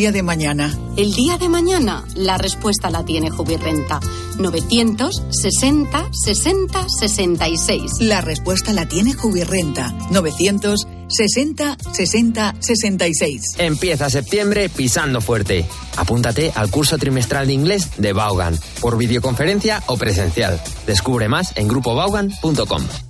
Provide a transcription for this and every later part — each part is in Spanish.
día de mañana? El día de mañana, la respuesta la tiene Jubirrenta. 960 60 66. La respuesta la tiene Jubirrenta. 960 60 66. Empieza septiembre pisando fuerte. Apúntate al curso trimestral de inglés de Vaughan, por videoconferencia o presencial. Descubre más en grupobaugan.com.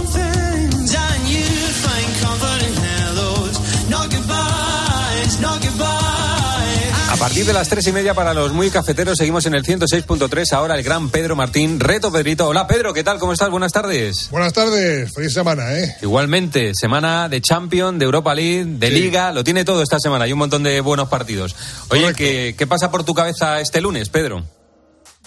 Partir de las tres y media para los muy cafeteros seguimos en el 106.3. Ahora el gran Pedro Martín. Reto Pedrito. Hola Pedro, ¿qué tal? ¿Cómo estás? Buenas tardes. Buenas tardes, feliz semana, ¿eh? Igualmente, semana de Champions, de Europa League, de Sí. Liga, lo tiene todo esta semana. Hay un montón de buenos partidos. Oye. ¿qué, qué pasa por tu cabeza este lunes, Pedro?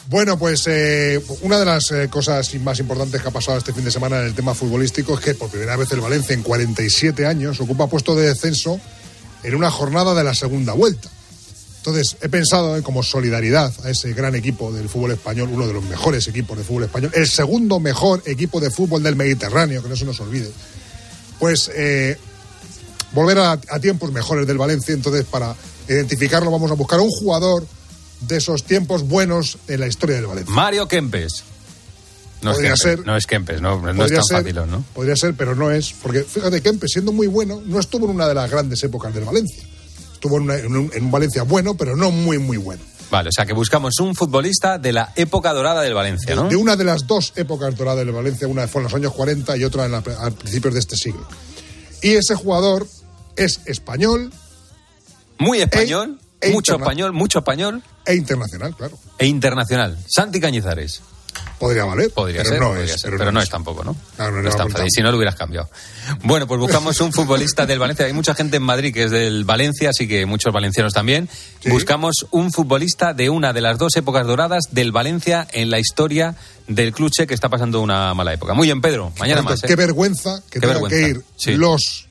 Bueno, pues eh, una de las eh, cosas más importantes que ha pasado este fin de semana en el tema futbolístico es que por primera vez el Valencia en 47 años ocupa puesto de descenso en una jornada de la segunda vuelta. Entonces, he pensado eh, como solidaridad a ese gran equipo del fútbol español, uno de los mejores equipos de fútbol español, el segundo mejor equipo de fútbol del Mediterráneo, que no se nos olvide. Pues eh, volver a, a tiempos mejores del Valencia. Entonces, para identificarlo, vamos a buscar a un jugador de esos tiempos buenos en la historia del Valencia. Mario Kempes. No es Podría Kempes, ser. no es Kempes, no, no es tan ser, fácil, ¿no? Podría ser, pero no es. Porque fíjate, Kempe, siendo muy bueno, no estuvo en una de las grandes épocas del Valencia. Estuvo en, una- en un, en un Valencia bueno, pero no muy, muy bueno. Vale, o sea que buscamos un futbolista de la época dorada del Valencia, ¿no? De una de las dos épocas doradas del Valencia, una fue en los años 40 y otra en la- a principios de este siglo. Y ese jugador es español Muy español, E- e mucho español, mucho español e internacional, claro. e internacional. Santi Cañizares. Podría valer, Podría pero ser, no podría es. ser, pero, no es tampoco, ¿no? Claro, no no es tan fácil. Si no, lo hubieras cambiado. Bueno, pues buscamos un futbolista del Valencia. Hay mucha gente en Madrid que es del Valencia, así que muchos valencianos también. Sí. Buscamos un futbolista de una de las dos épocas doradas del Valencia en la historia del cluche que está pasando una mala época. Muy bien, Pedro. Mañana Por más. tanto, ¿eh? Qué vergüenza que Qué tengan que vergüenza. ir Sí. los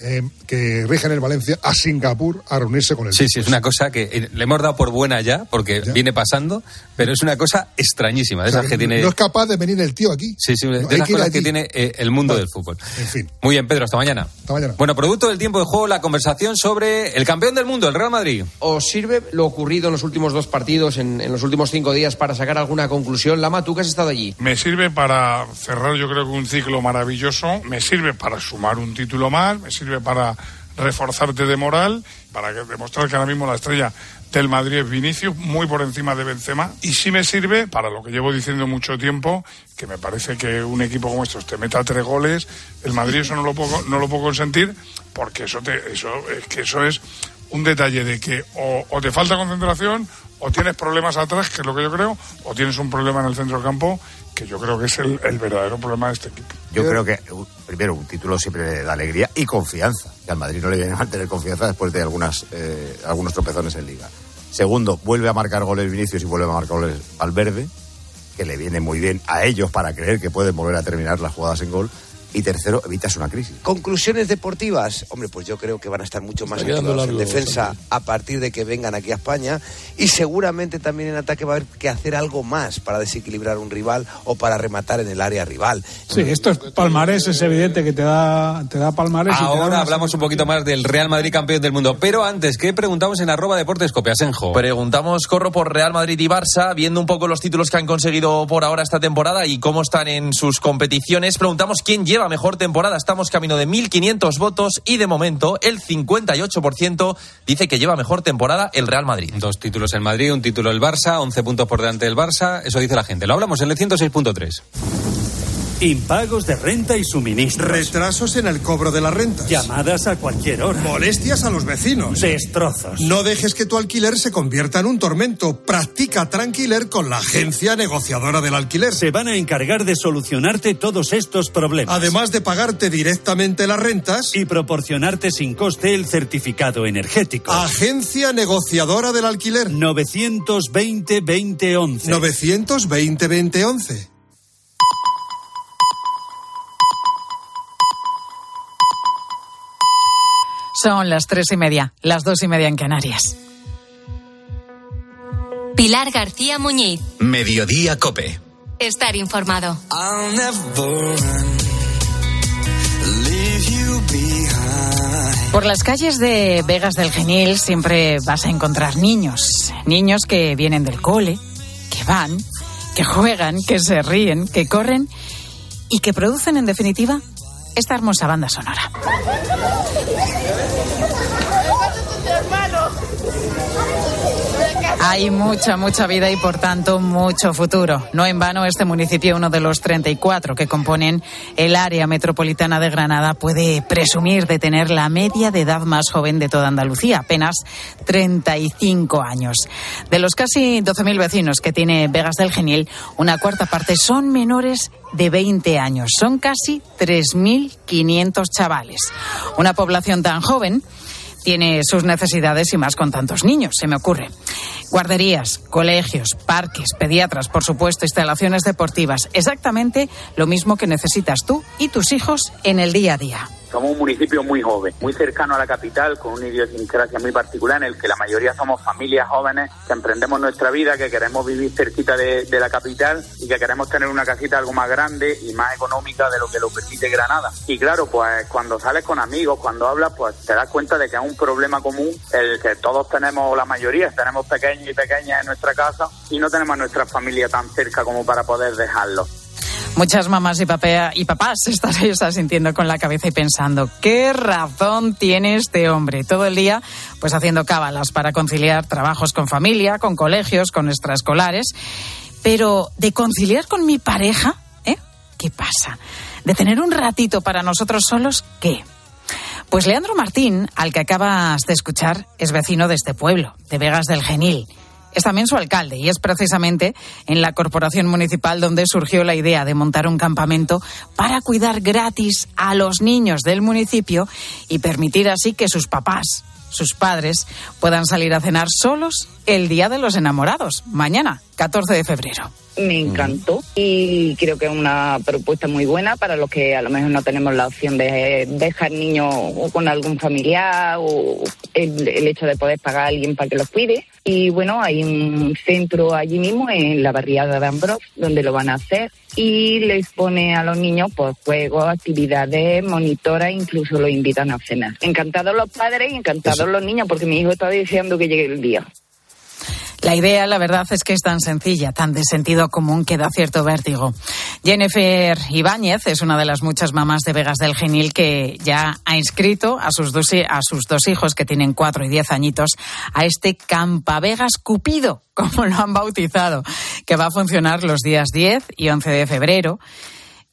eh, que rigen el Valencia a Singapur a reunirse con el Sí, sí, es una cosa que eh, le hemos dado por buena ya, porque Ya. viene pasando, pero es una cosa extrañísima, de O sea, esas que tiene... No es capaz de venir el tío aquí. Sí, sí, de No, hay esas que cosas que tiene eh, el mundo Vale. del fútbol. En fin. Muy bien, Pedro, hasta mañana. Hasta mañana. Bueno, producto del tiempo de juego, la conversación sobre el campeón del mundo, el Real Madrid. ¿Os sirve lo ocurrido en los últimos dos partidos, en, en los últimos cinco días, para sacar alguna conclusión? Lama, tú que has estado allí. Me sirve para cerrar yo creo que un ciclo maravilloso, me sirve para sumar un título más, me sirve para reforzarte de moral, para demostrar que ahora mismo la estrella del Madrid es Vinicius, muy por encima de Benzema, y sí me sirve para lo que llevo diciendo mucho tiempo, que me parece que un equipo como estos te meta tres goles, el Madrid eso no lo puedo, no lo puedo consentir, porque eso, te, eso, es que eso es un detalle de que o, te falta concentración, o tienes problemas atrás, que es lo que yo creo, o tienes un problema en el centro del campo, que yo creo que es el, verdadero problema de este equipo. Yo creo que, primero, un título siempre da alegría y confianza. Que al Madrid no le viene mal tener confianza después de algunas, eh, algunos tropezones en Liga. Segundo, vuelve a marcar goles Vinicius y vuelve a marcar goles Valverde, que le viene muy bien a ellos para creer que pueden volver a terminar las jugadas en gol. Y tercero, evitas una crisis. Conclusiones deportivas. Hombre, pues yo creo que van a estar mucho más activados en defensa a partir de que vengan aquí a España y seguramente también en ataque va a haber que hacer algo más para desequilibrar un rival o para rematar en el área rival. Sí, esto es palmarés, es evidente que te da, te da palmarés. y te da Ahora hablamos un poquito más del Real Madrid campeón del mundo. Pero antes, ¿qué preguntamos en arroba deportes Copiasenjo? Preguntamos, corro por Real Madrid y Barça, viendo un poco los títulos que han conseguido por ahora esta temporada y cómo están en sus competiciones. Preguntamos quién lleva mejor temporada. Estamos camino de 1.500 votos y de momento el 58% dice que lleva mejor temporada el Real Madrid. Dos títulos el Madrid, un título el Barça, 11 puntos por delante del Barça. Eso dice la gente. Lo hablamos en el 106.3. Impagos de renta y suministros. Retrasos en el cobro de las rentas. Llamadas a cualquier hora. Molestias a los vecinos. Destrozos. No dejes que tu alquiler se convierta en un tormento. Practica Tranquiler con la agencia negociadora del alquiler. Se van a encargar de solucionarte todos estos problemas. Además de pagarte directamente las rentas. Y proporcionarte sin coste el certificado energético. Agencia negociadora del alquiler. 920-2011. 920-2011. Son las tres y media, las dos y media en Canarias. Pilar García Muñiz. Mediodía Cope. Estar informado. Por las calles de Vegas del Genil siempre vas a encontrar niños. Niños que vienen del cole, que van, que juegan, que se ríen, que corren y que producen, en definitiva, esta hermosa banda sonora. Hay mucha, mucha vida y por tanto mucho futuro. No en vano este municipio, uno de los 34 que componen el área metropolitana de Granada, puede presumir de tener la media de edad más joven de toda Andalucía, apenas 35 años. De los casi 12.000 vecinos que tiene Vegas del Genil, una cuarta parte son menores de 20 años. Son casi 3.500 chavales. Una población tan joven tiene sus necesidades y más con tantos niños, se me ocurre. Guarderías, colegios, parques, pediatras, por supuesto, instalaciones deportivas. Exactamente lo mismo que necesitas tú y tus hijos en el día a día. Somos un municipio muy joven, muy cercano a la capital, con una idiosincrasia muy particular en el que la mayoría somos familias jóvenes que emprendemos nuestra vida, que queremos vivir cerquita de, la capital y que queremos tener una casita algo más grande y más económica de lo que lo permite Granada. Y claro, pues cuando sales con amigos, cuando hablas, pues te das cuenta de que es un problema común el que todos tenemos, la mayoría, tenemos pequeños y pequeñas en nuestra casa y no tenemos a nuestra familia tan cerca como para poder dejarlo. Muchas mamás y, papea, y papás estaréis asintiendo con la cabeza y pensando, ¿qué razón tiene este hombre? Todo el día, pues haciendo cábalas para conciliar trabajos con familia, con colegios, con extraescolares. Pero de conciliar con mi pareja, ¿eh? ¿Qué pasa? De tener un ratito para nosotros solos, ¿qué? Pues Leandro Martín, al que acabas de escuchar, es vecino de este pueblo, de Vegas del Genil. Es también su alcalde y es precisamente en la corporación municipal donde surgió la idea de montar un campamento para cuidar gratis a los niños del municipio y permitir así que sus papás, sus padres, puedan salir a cenar solos el Día de los Enamorados, mañana, 14 de febrero me encantó y creo que es una propuesta muy buena para los que a lo mejor no tenemos la opción de dejar niños con algún familiar o el, hecho de poder pagar a alguien para que los cuide. Y bueno, hay un centro allí mismo en la barriada de Ambrose donde lo van a hacer y les pone a los niños pues juegos, actividades, monitoras, incluso los invitan a cenar. Encantados los padres y encantados los niños porque mi hijo está deseando que llegue el día. La idea, la verdad, es que es tan sencilla, tan de sentido común que da cierto vértigo. Jennifer Ibáñez es una de las muchas mamás de Vegas del Genil que ya ha inscrito a sus dos, a sus dos hijos, que tienen cuatro y diez añitos, a este Campavegas Cupido, como lo han bautizado, que va a funcionar los días 10 y 11 de febrero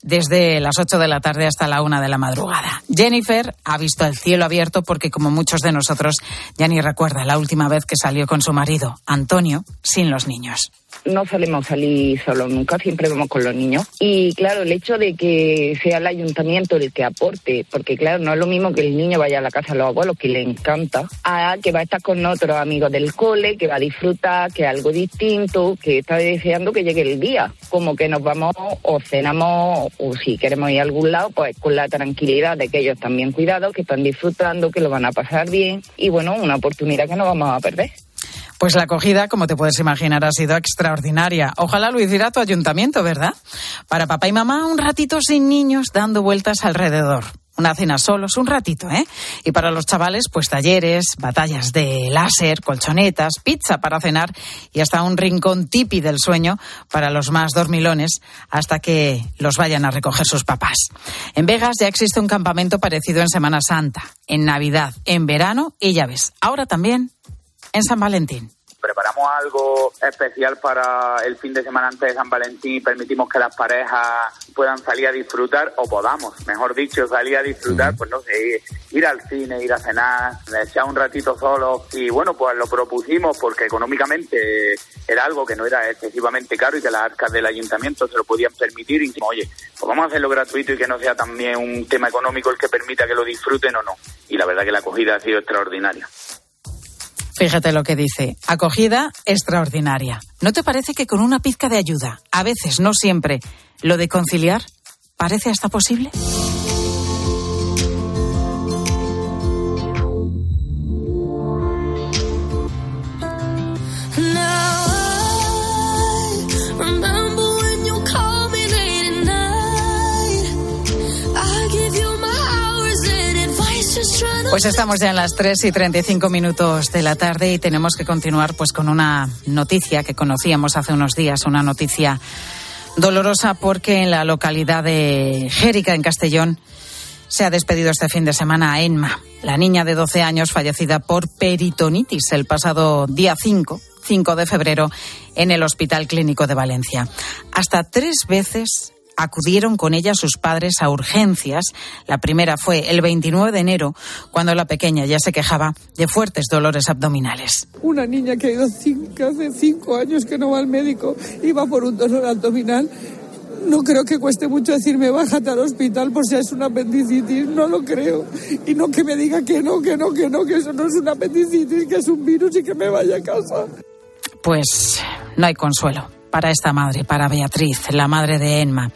desde las 8 de la tarde hasta la 1 de la madrugada. Jennifer ha visto el cielo abierto porque, como muchos de nosotros, ya ni recuerda la última vez que salió con su marido, Antonio, sin los niños no solemos salir solos nunca, siempre vamos con los niños. Y claro, el hecho de que sea el ayuntamiento el que aporte, porque claro, no es lo mismo que el niño vaya a la casa de los abuelos, que le encanta, a que va a estar con otros amigos del cole, que va a disfrutar, que es algo distinto, que está deseando que llegue el día. Como que nos vamos o cenamos, o si queremos ir a algún lado, pues con la tranquilidad de que ellos están bien cuidados, que están disfrutando, que lo van a pasar bien. Y bueno, una oportunidad que no vamos a perder. Pues la acogida, como te puedes imaginar, ha sido extraordinaria. Ojalá lo hiciera tu ayuntamiento, ¿verdad? Para papá y mamá, un ratito sin niños dando vueltas alrededor. Una cena solos, un ratito, ¿eh? Y para los chavales, pues talleres, batallas de láser, colchonetas, pizza para cenar y hasta un rincón tipi del sueño para los más dormilones hasta que los vayan a recoger sus papás. En Vegas ya existe un campamento parecido en Semana Santa, en Navidad, en verano y ya ves, ahora también en San Valentín preparamos algo especial para el fin de semana antes de San Valentín y permitimos que las parejas puedan salir a disfrutar o podamos, mejor dicho, salir a disfrutar, pues no sé, ir al cine, ir a cenar, echar un ratito solo y bueno, pues lo propusimos porque económicamente era algo que no era excesivamente caro y que las arcas del ayuntamiento se lo podían permitir y dijimos, oye, pues vamos a hacerlo gratuito y que no sea también un tema económico el que permita que lo disfruten o no. Y la verdad que la acogida ha sido extraordinaria. Fíjate lo que dice. Acogida extraordinaria. ¿No te parece que con una pizca de ayuda, a veces, no siempre, lo de conciliar parece hasta posible? Pues estamos ya en las 3 y 35 minutos de la tarde y tenemos que continuar pues con una noticia que conocíamos hace unos días, una noticia dolorosa porque en la localidad de Jérica, en Castellón, se ha despedido este fin de semana a Enma, la niña de 12 años fallecida por peritonitis el pasado día 5, 5 de febrero, en el Hospital Clínico de Valencia. Hasta tres veces acudieron con ella sus padres a urgencias. La primera fue el 29 de enero, cuando la pequeña ya se quejaba de fuertes dolores abdominales. Una niña que ha ido cinco, hace cinco años que no va al médico y va por un dolor abdominal. No creo que cueste mucho decirme bájate al hospital por si es una apendicitis, no lo creo. Y no que me diga que no, que no, que no, que eso no es una apendicitis, que es un virus y que me vaya a casa. Pues no hay consuelo para esta madre, para Beatriz, la madre de Enma.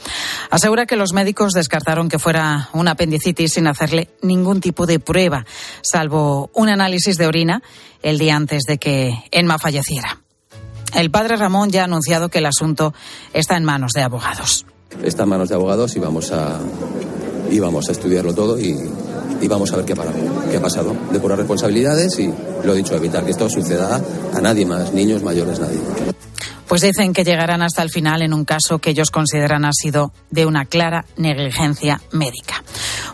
Asegura que los médicos descartaron que fuera una apendicitis sin hacerle ningún tipo de prueba, salvo un análisis de orina el día antes de que Enma falleciera. El padre Ramón ya ha anunciado que el asunto está en manos de abogados. Está en manos de abogados y vamos a, y vamos a estudiarlo todo y, y vamos a ver qué, para, qué ha pasado. De puras responsabilidades y, lo dicho, evitar que esto suceda a nadie más, niños, mayores, nadie. Pues dicen que llegarán hasta el final en un caso que ellos consideran ha sido de una clara negligencia médica.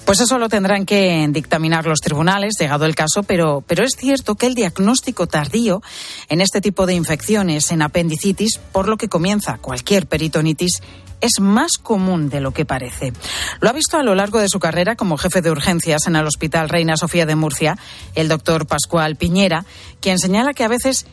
Pues eso lo tendrán que dictaminar los tribunales, llegado el caso, pero, pero es cierto que el diagnóstico tardío en este tipo de infecciones, en apendicitis, por lo que comienza cualquier peritonitis, es más común de lo que parece. Lo ha visto a lo largo de su carrera como jefe de urgencias en el Hospital Reina Sofía de Murcia, el doctor Pascual Piñera, quien señala que a veces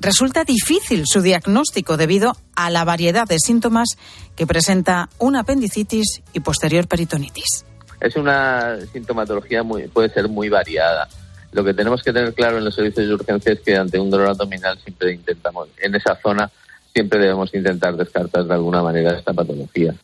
resulta difícil su diagnóstico debido a la variedad de síntomas que presenta una apendicitis y posterior peritonitis. Es una sintomatología muy, puede ser muy variada. Lo que tenemos que tener claro en los servicios de urgencia es que ante un dolor abdominal siempre intentamos, en esa zona siempre debemos intentar descartar de alguna manera esta patología.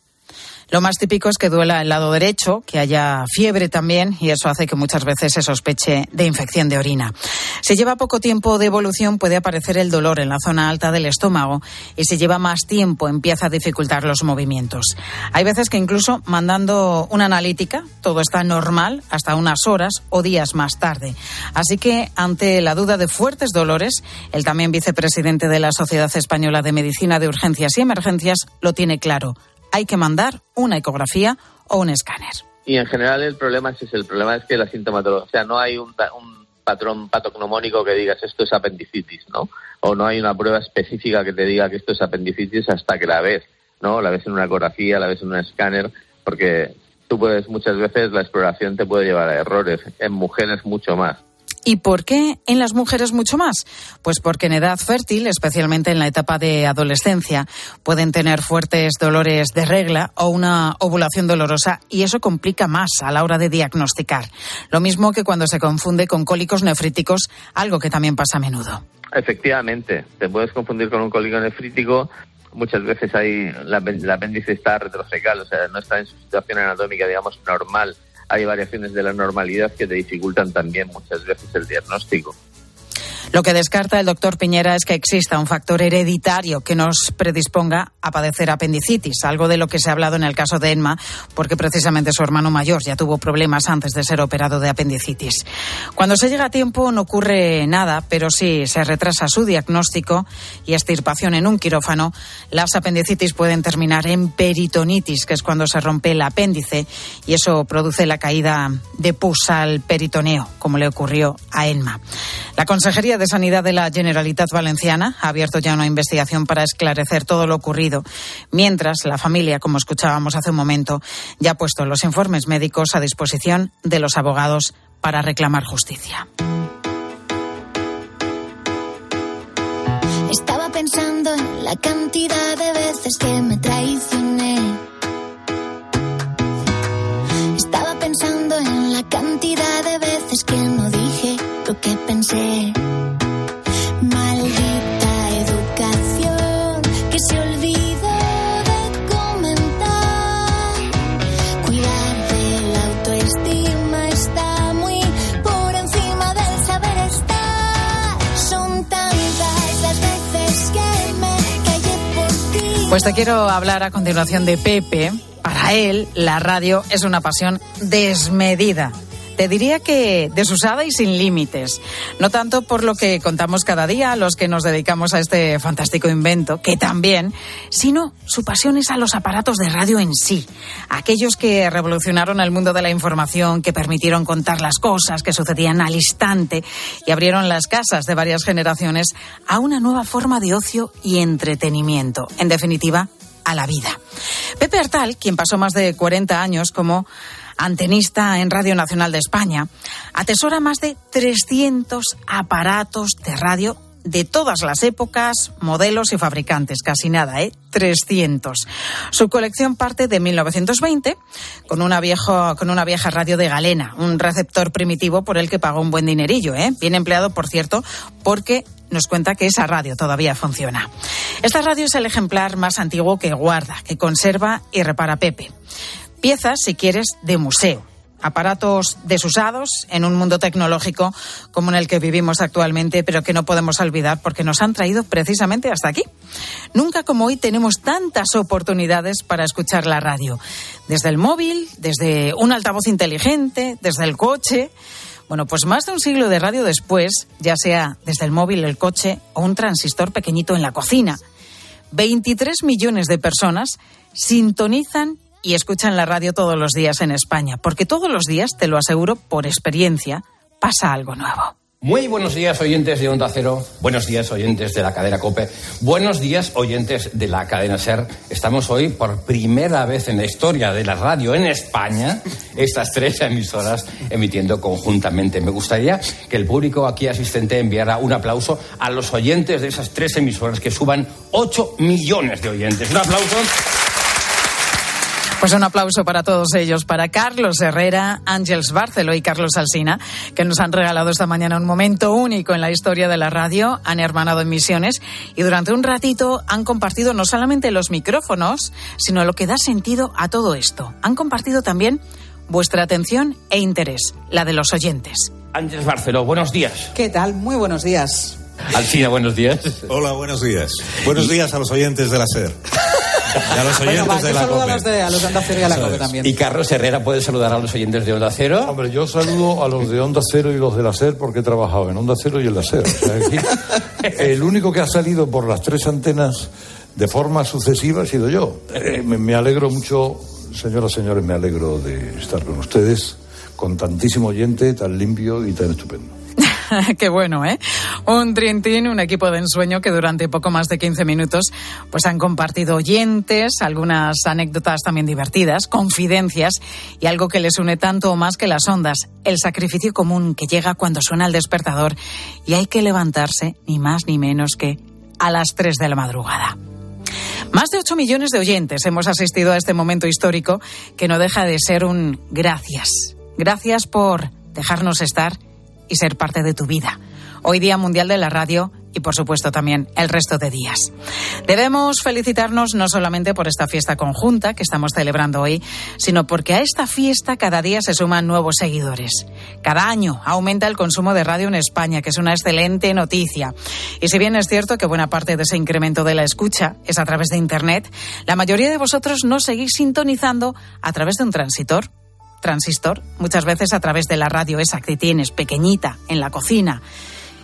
Lo más típico es que duela el lado derecho, que haya fiebre también, y eso hace que muchas veces se sospeche de infección de orina. Si lleva poco tiempo de evolución, puede aparecer el dolor en la zona alta del estómago, y si lleva más tiempo, empieza a dificultar los movimientos. Hay veces que incluso mandando una analítica, todo está normal hasta unas horas o días más tarde. Así que, ante la duda de fuertes dolores, el también vicepresidente de la Sociedad Española de Medicina de Urgencias y Emergencias lo tiene claro hay que mandar una ecografía o un escáner. Y en general el problema es ese, el problema es que la sintomatología, o sea, no hay un, un patrón patognomónico que digas esto es apendicitis, ¿no? O no hay una prueba específica que te diga que esto es apendicitis hasta que la ves, ¿no? La ves en una ecografía, la ves en un escáner, porque tú puedes, muchas veces la exploración te puede llevar a errores, en mujeres mucho más. ¿Y por qué en las mujeres mucho más? Pues porque en edad fértil, especialmente en la etapa de adolescencia, pueden tener fuertes dolores de regla o una ovulación dolorosa y eso complica más a la hora de diagnosticar. Lo mismo que cuando se confunde con cólicos nefríticos, algo que también pasa a menudo. Efectivamente, te puedes confundir con un cólico nefrítico muchas veces hay la, el apéndice está retrofecal, o sea, no está en su situación anatómica, digamos, normal hay variaciones de la normalidad que te dificultan también muchas veces el diagnóstico. Lo que descarta el doctor Piñera es que exista un factor hereditario que nos predisponga a padecer apendicitis, algo de lo que se ha hablado en el caso de Enma, porque precisamente su hermano mayor ya tuvo problemas antes de ser operado de apendicitis. Cuando se llega a tiempo no ocurre nada, pero si se retrasa su diagnóstico y extirpación en un quirófano, las apendicitis pueden terminar en peritonitis, que es cuando se rompe el apéndice y eso produce la caída de pus al peritoneo, como le ocurrió a Enma. La Consejería de Sanidad de la Generalitat Valenciana ha abierto ya una investigación para esclarecer todo lo ocurrido, mientras la familia, como escuchábamos hace un momento, ya ha puesto los informes médicos a disposición de los abogados para reclamar justicia. Estaba pensando en la cantidad de veces que me traicioné. Estaba pensando en la cantidad de veces que no dije lo que pensé. Pues te quiero hablar a continuación de Pepe. Para él, la radio es una pasión desmedida. Te diría que desusada y sin límites. No tanto por lo que contamos cada día los que nos dedicamos a este fantástico invento, que también, sino su pasión es a los aparatos de radio en sí. Aquellos que revolucionaron el mundo de la información, que permitieron contar las cosas que sucedían al instante y abrieron las casas de varias generaciones a una nueva forma de ocio y entretenimiento. En definitiva, a la vida. Pepe Artal, quien pasó más de 40 años como antenista en Radio Nacional de España, atesora más de 300 aparatos de radio de todas las épocas, modelos y fabricantes, casi nada, ¿eh? 300. Su colección parte de 1920 con una, viejo, con una vieja radio de galena, un receptor primitivo por el que pagó un buen dinerillo, ¿eh? bien empleado, por cierto, porque nos cuenta que esa radio todavía funciona. Esta radio es el ejemplar más antiguo que guarda, que conserva y repara Pepe piezas, si quieres, de museo. Aparatos desusados en un mundo tecnológico como en el que vivimos actualmente, pero que no podemos olvidar porque nos han traído precisamente hasta aquí. Nunca como hoy tenemos tantas oportunidades para escuchar la radio. Desde el móvil, desde un altavoz inteligente, desde el coche. Bueno, pues más de un siglo de radio después, ya sea desde el móvil, el coche o un transistor pequeñito en la cocina, 23 millones de personas sintonizan y escuchan la radio todos los días en España, porque todos los días, te lo aseguro por experiencia, pasa algo nuevo. Muy buenos días, oyentes de Onda Cero. Buenos días, oyentes de la cadena Cope. Buenos días, oyentes de la cadena Ser. Estamos hoy por primera vez en la historia de la radio en España, estas tres emisoras emitiendo conjuntamente. Me gustaría que el público aquí asistente enviara un aplauso a los oyentes de esas tres emisoras que suban 8 millones de oyentes. Un aplauso. Pues un aplauso para todos ellos, para Carlos Herrera, Ángels Barcelo y Carlos Alsina, que nos han regalado esta mañana un momento único en la historia de la radio, han hermanado en misiones y durante un ratito han compartido no solamente los micrófonos, sino lo que da sentido a todo esto. Han compartido también vuestra atención e interés, la de los oyentes. Ángels Barceló, buenos días. ¿Qué tal? Muy buenos días. Alcina, buenos días. Hola, buenos días. Buenos días a los oyentes de la SER. Y a los oyentes bueno, va, de la saludo COPE. a los de, a los de Onda Cero y a la COPE también. Y Carlos Herrera puede saludar a los oyentes de Onda Cero. Hombre, yo saludo a los de Onda Cero y los de la SER porque he trabajado en Onda Cero y en la SER. O sea, aquí, el único que ha salido por las tres antenas de forma sucesiva ha sido yo. Eh, me, me alegro mucho, señoras y señores, me alegro de estar con ustedes, con tantísimo oyente, tan limpio y tan estupendo. Qué bueno, ¿eh? Un trintín, un equipo de ensueño que durante poco más de 15 minutos pues han compartido oyentes, algunas anécdotas también divertidas, confidencias y algo que les une tanto o más que las ondas, el sacrificio común que llega cuando suena el despertador y hay que levantarse ni más ni menos que a las 3 de la madrugada. Más de 8 millones de oyentes hemos asistido a este momento histórico que no deja de ser un gracias. Gracias por dejarnos estar y ser parte de tu vida. Hoy Día Mundial de la Radio y por supuesto también el resto de días. Debemos felicitarnos no solamente por esta fiesta conjunta que estamos celebrando hoy, sino porque a esta fiesta cada día se suman nuevos seguidores. Cada año aumenta el consumo de radio en España, que es una excelente noticia. Y si bien es cierto que buena parte de ese incremento de la escucha es a través de Internet, la mayoría de vosotros no seguís sintonizando a través de un transitor transistor, muchas veces a través de la radio esa que tienes, pequeñita, en la cocina,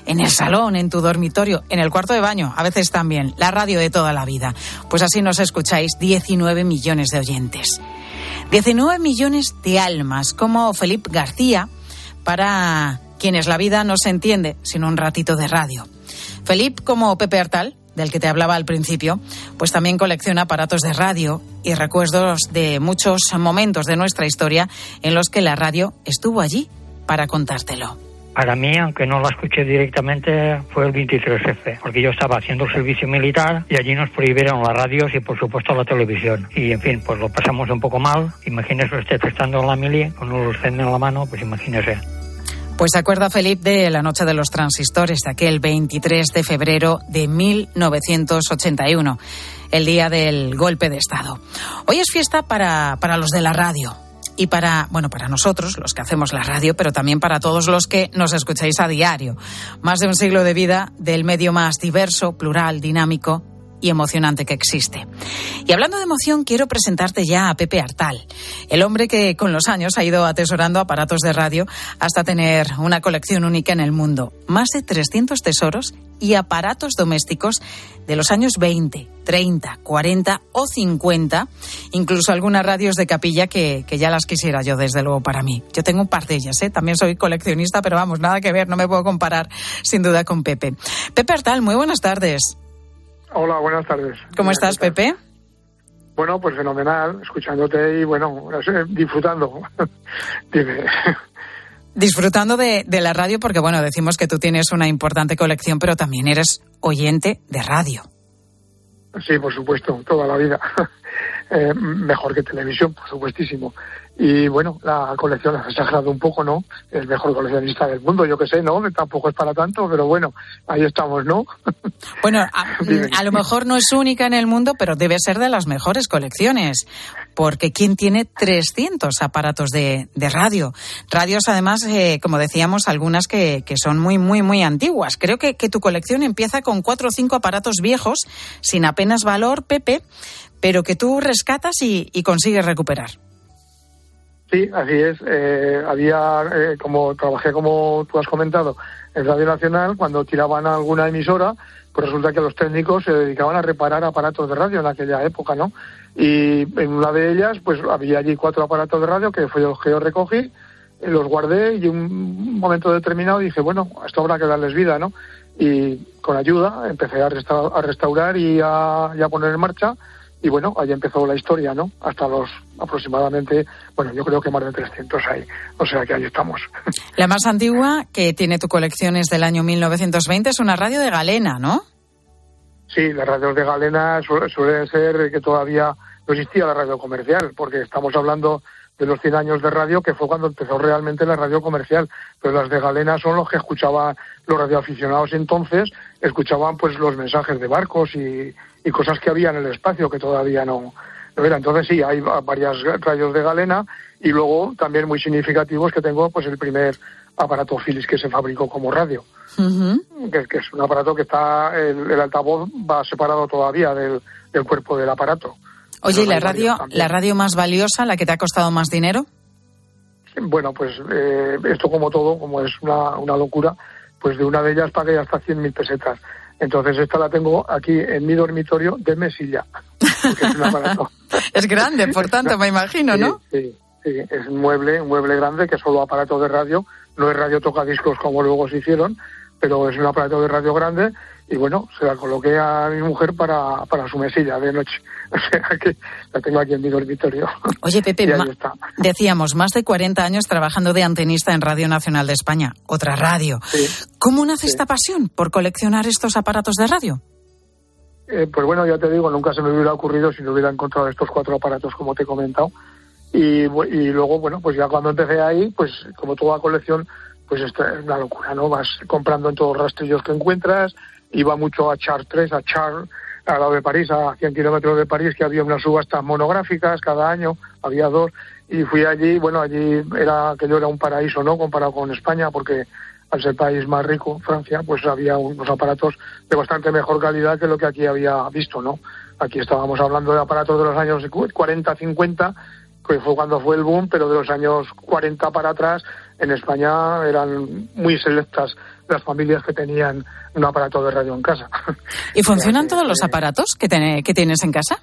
en el salón, en tu dormitorio, en el cuarto de baño, a veces también, la radio de toda la vida. Pues así nos escucháis 19 millones de oyentes. 19 millones de almas, como Felipe García, para quienes la vida no se entiende sin un ratito de radio. Felipe, como Pepe Artal, del que te hablaba al principio, pues también colecciona aparatos de radio y recuerdos de muchos momentos de nuestra historia en los que la radio estuvo allí para contártelo. Para mí, aunque no la escuché directamente, fue el 23F, porque yo estaba haciendo servicio militar y allí nos prohibieron las radios y, por supuesto, la televisión. Y, en fin, pues lo pasamos un poco mal. Imagínese usted estando en la mili, con un lucén en la mano, pues imagínese. Pues se acuerda Felipe de la noche de los transistores, de aquel 23 de febrero de 1981, el día del golpe de Estado. Hoy es fiesta para, para los de la radio y para, bueno, para nosotros, los que hacemos la radio, pero también para todos los que nos escucháis a diario. Más de un siglo de vida del medio más diverso, plural, dinámico y emocionante que existe. Y hablando de emoción, quiero presentarte ya a Pepe Artal, el hombre que con los años ha ido atesorando aparatos de radio hasta tener una colección única en el mundo. Más de 300 tesoros y aparatos domésticos de los años 20, 30, 40 o 50, incluso algunas radios de capilla que, que, ya las quisiera yo, desde luego, para mí. Yo tengo un par de ellas, ¿eh? también soy coleccionista, pero vamos, nada que ver, no me puedo comparar sin duda con Pepe. Pepe Artal, muy buenas tardes. Hola, buenas tardes. ¿Cómo estás, Pepe? Bueno, pues fenomenal, escuchándote y bueno, disfrutando. Dime. Disfrutando de, de, la radio porque, bueno, decimos que tú tienes una importante colección, pero también eres oyente de radio. Sí, por supuesto, toda la vida. Eh, mejor que televisión, por supuestísimo. Y bueno, la colección ha exagerado un poco, ¿no? El mejor coleccionista del mundo, yo que sé, ¿no? Tampoco es para tanto, pero bueno, ahí estamos, ¿no? Bueno, a, a, lo mejor no es única en el mundo, pero debe ser de las mejores colecciones, porque ¿quién tiene 300 aparatos de, de radio? Radios, además, eh, como decíamos, algunas que, que, son muy, muy, muy antiguas. Creo que, que tu colección empieza con cuatro o cinco aparatos viejos, sin apenas valor, Pepe, pero que tú rescatas y, consigues recuperar. Sí, así es. Eh, había, eh, como trabajé como tú has comentado, en Radio Nacional, cuando tiraban a alguna emisora, pues resulta que los técnicos se dedicaban a reparar aparatos de radio en aquella época, ¿no? Y en una de ellas, pues había allí cuatro aparatos de radio que fue los que yo recogí, los guardé y en un momento determinado dije, bueno, esto habrá que darles vida, ¿no? Y con ayuda empecé a, restaurar, a restaurar y a poner en marcha y bueno, ahí empezó la historia, ¿no? Hasta los aproximadamente, bueno, yo creo que más de 300 hay, o sea que ahí estamos. La más antigua que tiene tu colección es del año 1920, es una radio de galena, ¿no? Sí, las radios de galena suelen ser que todavía no existía la radio comercial, porque estamos hablando de los 100 años de radio, que fue cuando empezó realmente la radio comercial. Pero las de Galena son los que escuchaban los radioaficionados entonces, escuchaban pues los mensajes de barcos y, y cosas que había en el espacio que todavía no, no era. Entonces sí, hay varias radios de galena y luego también muy significativos que tengo pues el primer aparato Philips que se fabricó como radio, que, que, es un aparato que está, el, el altavoz va separado todavía del, del, cuerpo del aparato. Oye, ¿y la radio, la radio más valiosa, la que te ha costado más dinero? Bueno, pues eh, esto como todo, como es una, una locura, pues de una de ellas pagué hasta 100.000 pesetas. Entonces esta la tengo aquí en mi dormitorio de mesilla. Es, es, grande, por tanto, me imagino, ¿no? Sí, sí, es un mueble, un mueble grande que es solo aparato de radio, no es radio tocadiscos como luego se hicieron, pero es un aparato de radio grande y bueno, se la coloqué a mi mujer para, para su mesilla de noche. O sea que la tengo aquí en mi dormitorio. Oye, Pepe, decíamos, más de 40 años trabajando de antenista en Radio Nacional de España, otra radio. Sí, ¿Cómo nace sí. esta pasión por coleccionar estos aparatos de radio? Eh, pues bueno, ya te digo, nunca se me hubiera ocurrido si no hubiera encontrado estos cuatro aparatos como te he comentado. Y, y luego, bueno, pues ya cuando empecé ahí, pues como toda colección, pues es una locura, ¿no? Vas comprando en todos los rastrillos que encuentras, iba mucho a Chartres, a Char, al lado de París, a 100 kilómetros de París, que había unas subastas monográficas cada año, había dos, y fui allí, bueno, allí era, aquello era un paraíso, ¿no? Comparado con España, porque al ser país más rico, Francia, pues había unos aparatos de bastante mejor calidad que lo que aquí había visto, ¿no? Aquí estábamos hablando de aparatos de los años 40, 50, que fue cuando fue el boom, pero de los años 40 para atrás, en España eran muy selectas las familias que tenían un aparato de radio en casa. ¿Y funcionan todos los aparatos que, ten, que tienes en casa?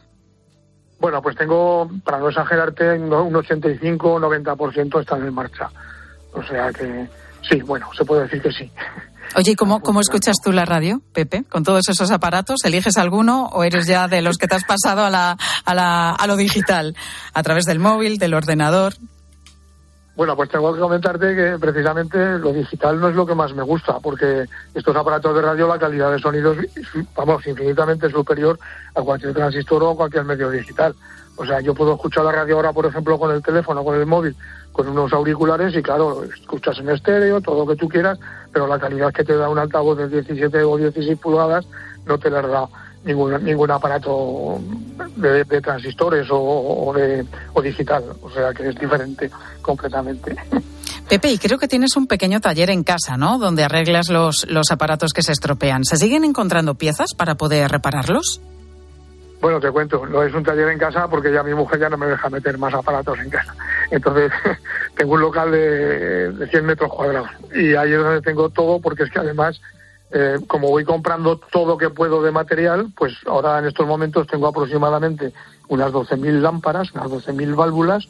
Bueno, pues tengo, para no exagerarte, un 85-90% están en marcha. O sea que sí, bueno, se puede decir que sí. Oye, ¿y cómo, cómo escuchas tú la radio, Pepe? ¿Con todos esos aparatos? ¿Eliges alguno o eres ya de los que te has pasado a, la, a, la, a lo digital? ¿A través del móvil, del ordenador? Bueno, pues tengo que comentarte que precisamente lo digital no es lo que más me gusta, porque estos aparatos de radio, la calidad de sonido es, vamos, infinitamente superior a cualquier transistor o cualquier medio digital. O sea, yo puedo escuchar la radio ahora, por ejemplo, con el teléfono, con el móvil, con unos auriculares y claro, escuchas en estéreo, todo lo que tú quieras, pero la calidad que te da un altavoz de 17 o 16 pulgadas no te la da ningún, ningún aparato de, de transistores o, o, de, o digital. O sea, que es diferente completamente. Pepe, y creo que tienes un pequeño taller en casa, ¿no? Donde arreglas los, los aparatos que se estropean. ¿Se siguen encontrando piezas para poder repararlos? Bueno, te cuento, no es un taller en casa porque ya mi mujer ya no me deja meter más aparatos en casa. Entonces, tengo un local de, de 100 metros cuadrados y ahí es donde tengo todo porque es que además, eh, como voy comprando todo que puedo de material, pues ahora en estos momentos tengo aproximadamente unas 12.000 lámparas, unas 12.000 válvulas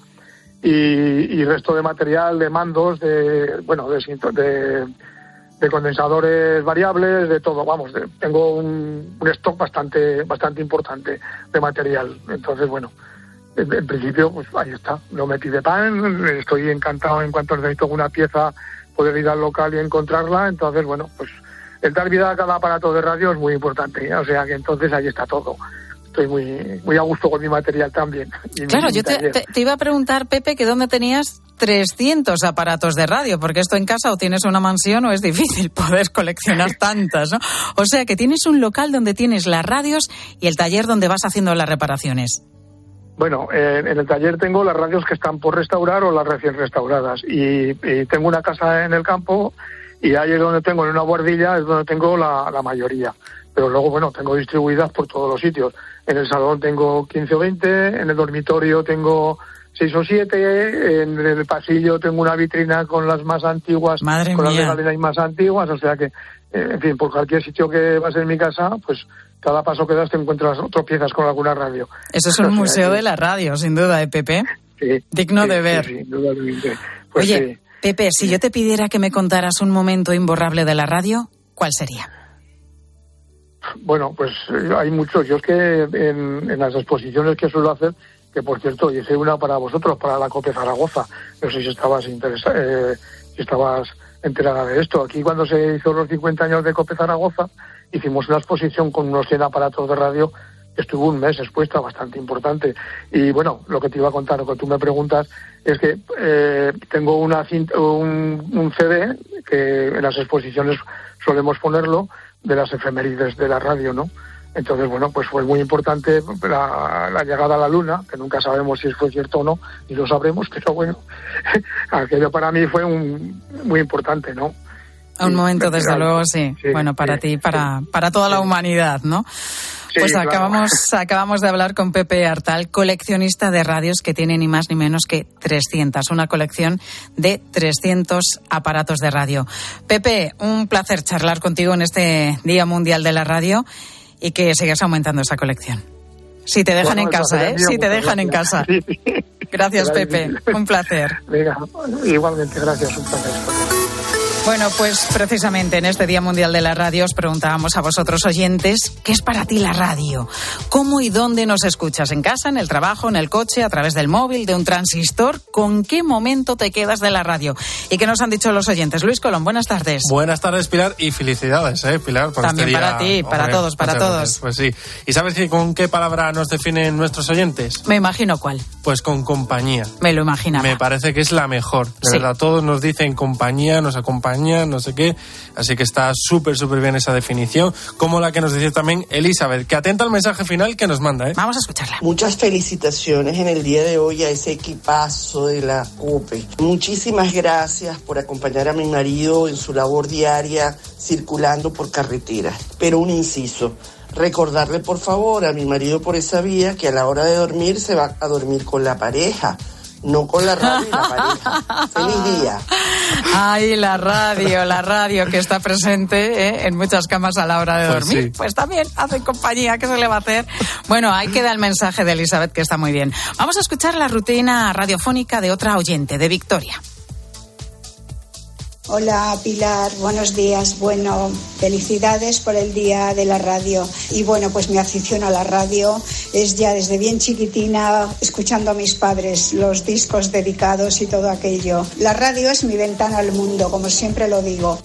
y, y resto de material, de mandos, de, bueno, de, de, de condensadores variables, de todo. Vamos, de- tengo un, stock bastante, bastante importante de material. Entonces, bueno, en, principio, pues ahí está. No me pide pan, estoy encantado en cuanto necesito una pieza, poder ir al local y encontrarla. Entonces, bueno, pues el dar vida a cada aparato de radio es muy importante. ¿eh? O sea que entonces ahí está todo. Estoy muy, muy a gusto con mi material también. mi- Claro, mi yo te, taller. te- te iba a preguntar, Pepe, que dónde tenías 300 aparatos de radio, porque esto en casa o tienes una mansión o es difícil poder coleccionar tantas, ¿no? O sea, que tienes un local donde tienes las radios y el taller donde vas haciendo las reparaciones. Bueno, eh, en el taller tengo las radios que están por restaurar o las recién restauradas. Y, y tengo una casa en el campo y ahí es donde tengo, en una guardilla, es donde tengo la, la mayoría. Pero luego, bueno, tengo distribuidas por todos los sitios. En el salón tengo 15 o 20, en el dormitorio tengo 6 o 7, en el pasillo tengo una vitrina con las más antiguas, Madre con las legalinas más antiguas, o sea que, eh, en fin, por cualquier sitio que vas en mi casa, pues cada paso que das te encuentras otras piezas con alguna radio. Eso es O un sea museo que- de la radio, sin duda, ¿eh, Pepe? Sí, Digno sí, de ver. sí. Pues Oye. Pepe, si yo te pidiera que me contaras un momento imborrable de la radio, ¿cuál sería? Bueno, pues eh, hay muchos. Yo es que en, en las exposiciones que suelo hacer, que por cierto hice una para vosotros, para la COPE Zaragoza. No sé si estabas interesa- eh, si estabas enterada de esto. Aquí cuando se hizo los 50 años de COPE Zaragoza, hicimos una exposición con unos 100 aparatos de radio estuvo un mes expuesta, bastante importante. Y bueno, lo que te iba a contar, lo que tú me preguntas, es que eh, tengo una cinta- un, un CD que en las exposiciones solemos ponerlo de las efemérides de la radio, ¿no? Entonces, bueno, pues fue muy importante la, la llegada a la Luna, que nunca sabemos si fue cierto o no, y lo sabremos, pero bueno, aquello para mí fue un, muy importante, ¿no? Un momento, desde luego, sí. Sí, bueno, para sí, ti, para, para toda la humanidad, ¿no? Pues claro. acabamos, acabamos de hablar con Pepe Artal, coleccionista de radios que tiene ni más ni menos que 300, una colección de 300 aparatos de radio. Pepe, un placer charlar contigo en este Día Mundial de la Radio y que sigas aumentando esa colección. Si te dejan Bueno, en casa, ¿eh? mío, Si te dejan en casa. Sí, sí. Gracias, Pepe. Un placer. Venga, igualmente, gracias, un placer. Bueno, pues precisamente en este Día Mundial de la Radio os preguntábamos a vosotros oyentes, ¿qué es para ti la radio? ¿Cómo y dónde nos escuchas? ¿En casa, en el trabajo, en el coche, a través del móvil, de un transistor? ¿Con qué momento te quedas de la radio? ¿Y qué nos han dicho los oyentes? Luis Colón, buenas tardes. Buenas tardes, Pilar, y felicidades, ¿eh, Pilar? Por También este día. para ti, para Hombre, todos, para todos. gracias. Pues sí. ¿Y sabes qué- con qué palabra nos definen nuestros oyentes? Me imagino cuál. Pues con compañía. Me lo imaginaba. Me parece que es la mejor. De Sí. verdad, todos nos dicen compañía, nos acompañan, no sé qué. Así que está súper, súper bien esa definición. Como la que nos decía también Elizabeth, que atenta al mensaje final que nos manda, ¿eh? Vamos a escucharla. Muchas felicitaciones en el día de hoy a ese equipazo de la COPE. Muchísimas gracias por acompañar a mi marido en su labor diaria circulando por carreteras. Pero un inciso, recordarle por favor a mi marido por esa vía que a la hora de dormir se va a dormir con la pareja, no con la radio y la pareja. Feliz día. Ay, la radio, la radio que está presente ¿eh? en muchas camas a la hora de Pues dormir. sí. Pues también hacen compañía, ¿qué se le va a hacer? Bueno, ahí queda el mensaje de Elizabeth que está muy bien. Vamos a escuchar la rutina radiofónica de otra oyente, de Victoria. Hola Pilar, buenos días. Bueno, felicidades por el Día de la Radio. Y bueno, pues mi afición a la radio es ya desde bien chiquitina, escuchando a mis padres los discos dedicados y todo aquello. La radio es mi ventana al mundo, como siempre lo digo.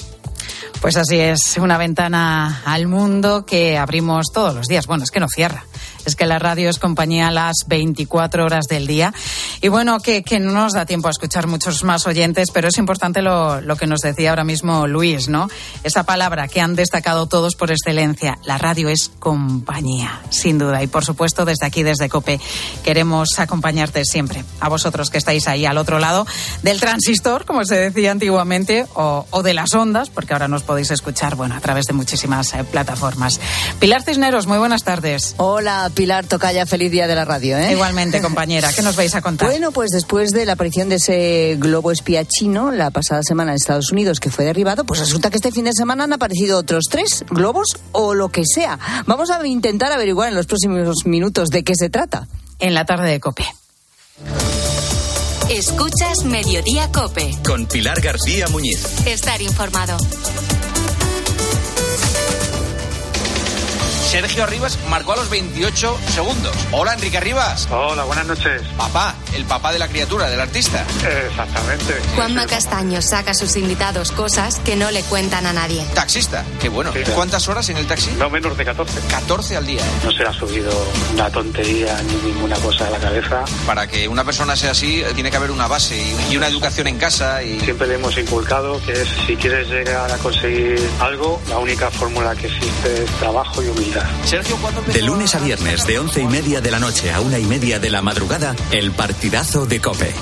Pues así es, una ventana al mundo que abrimos todos los días. Bueno, es que no cierra. Es que la radio es compañía las 24 horas del día. Y bueno, que, que no nos da tiempo a escuchar muchos más oyentes, pero es importante lo, lo que nos decía ahora mismo Luis, ¿no? Esa palabra que han destacado todos por excelencia. La radio es compañía, sin duda. Y por supuesto, desde aquí, desde COPE, queremos acompañarte siempre. A vosotros que estáis ahí al otro lado del transistor, como se decía antiguamente, o, o de las ondas, porque ahora nos podéis escuchar, bueno, a través de muchísimas eh, plataformas. Pilar Cisneros, muy buenas tardes. Hola Pilar Tocaya, feliz día de la radio. ¿eh? Igualmente, compañera, ¿qué nos vais a contar? Bueno, pues después de la aparición de ese globo espía chino la pasada semana en Estados Unidos que fue derribado, pues resulta que este fin de semana han aparecido otros tres globos o lo que sea. Vamos a intentar averiguar en los próximos minutos de qué se trata. En la tarde de Cope. Escuchas Mediodía Cope. Con Pilar García Muñiz. Estar informado. Sergio Arribas marcó a los 28 segundos. Hola, Enrique Arribas. Hola, buenas noches. Papá, el papá de la criatura, del artista. Exactamente. Juanma Castaño saca a sus invitados cosas que no le cuentan a nadie. Taxista, qué bueno. ¿Cuántas horas en el taxi? No menos de 14. 14 al día. ¿eh? No se le ha subido una tontería ni ninguna cosa a la cabeza. Para que una persona sea así, tiene que haber una base y- y una educación en casa. Y... Siempre le hemos inculcado que es, si quieres llegar a conseguir algo, la única fórmula que existe es trabajo y humildad. Sergio, ¿cuándo De lunes a viernes, de once y media de la noche a una y media de la madrugada, el partidazo de Cope.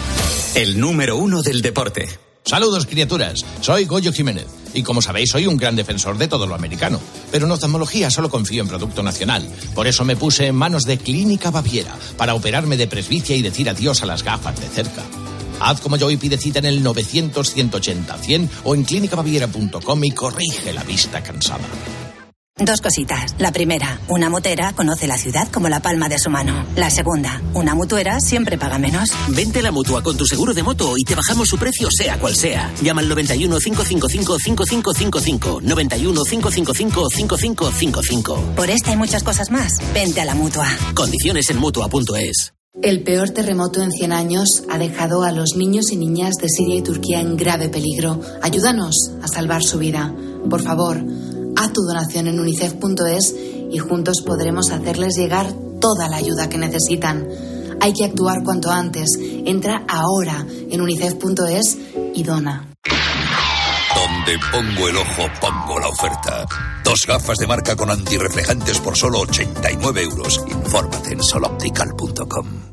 El número uno del deporte. Saludos, criaturas. Soy Goyo Jiménez. Y como sabéis, soy un gran defensor de todo lo americano. Pero en oftalmología solo confío en producto nacional. Por eso me puse en manos de Clínica Baviera para operarme de presbicia y decir adiós a las gafas de cerca. Haz como yo y pide cita en el 900-180-100 o en clínicabaviera.com y corrige la vista cansada. Dos cositas. La primera, una motera conoce la ciudad como la palma de su mano. La segunda, una mutuera siempre paga menos. Vente a la mutua con tu seguro de moto y te bajamos su precio sea cual sea. Llama al 91 555 5555. 91 555 5555. Por esta y muchas cosas más, vente a la mutua. Condiciones en mutua.es. El peor terremoto en 100 años ha dejado a los niños y niñas de Siria y Turquía en grave peligro. Ayúdanos a salvar su vida. Por favor, haz tu donación en unicef.es y juntos podremos hacerles llegar toda la ayuda que necesitan. Hay que actuar cuanto antes. Entra ahora en unicef.es y dona. Donde pongo el ojo, pongo la oferta. Dos gafas de marca con antirreflejantes por solo 89 euros. Infórmate en soloptical.com.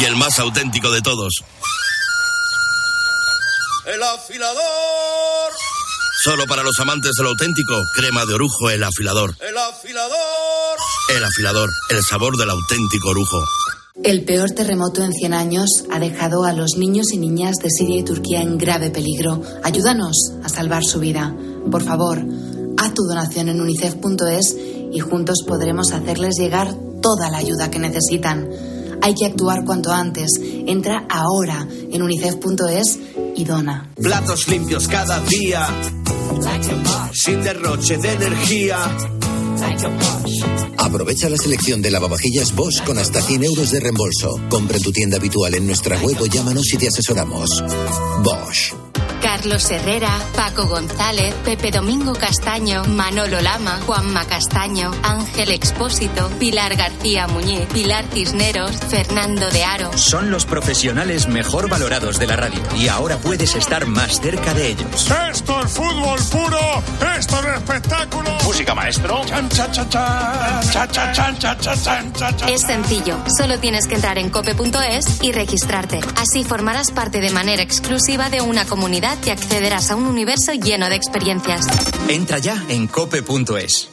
Y el más auténtico de todos. El afilador. Solo para los amantes del auténtico, crema de orujo, el afilador. El afilador. El afilador, el sabor del auténtico orujo. El peor terremoto en 100 años ha dejado a los niños y niñas de Siria y Turquía en grave peligro. Ayúdanos a salvar su vida. Por favor, haz tu donación en unicef.es y juntos podremos hacerles llegar toda la ayuda que necesitan. Hay que actuar cuanto antes. Entra ahora en unicef.es y dona. Platos limpios cada día. Sin derroche de energía. Aprovecha la selección de lavavajillas Bosch con hasta 100 euros de reembolso. Compra en tu tienda habitual en nuestra web o llámanos y te asesoramos. Bosch. Carlos Herrera, Paco González, Pepe Domingo Castaño, Manolo Lama, Juanma Castaño, Ángel Expósito, Pilar García Muñiz, Pilar Cisneros, Fernando de Aro. Son los profesionales mejor valorados de la radio y ahora puedes estar más cerca de ellos. Esto es fútbol puro, esto es espectáculo. Música maestro. Chan, cha, cha, cha, cha, cha, chan, cha, cha, chan, cha, cha. Es sencillo, solo tienes que entrar en cope.es y registrarte. Así formarás parte de manera exclusiva de una comunidad y accederás a un universo lleno de experiencias. Entra ya en cope.es.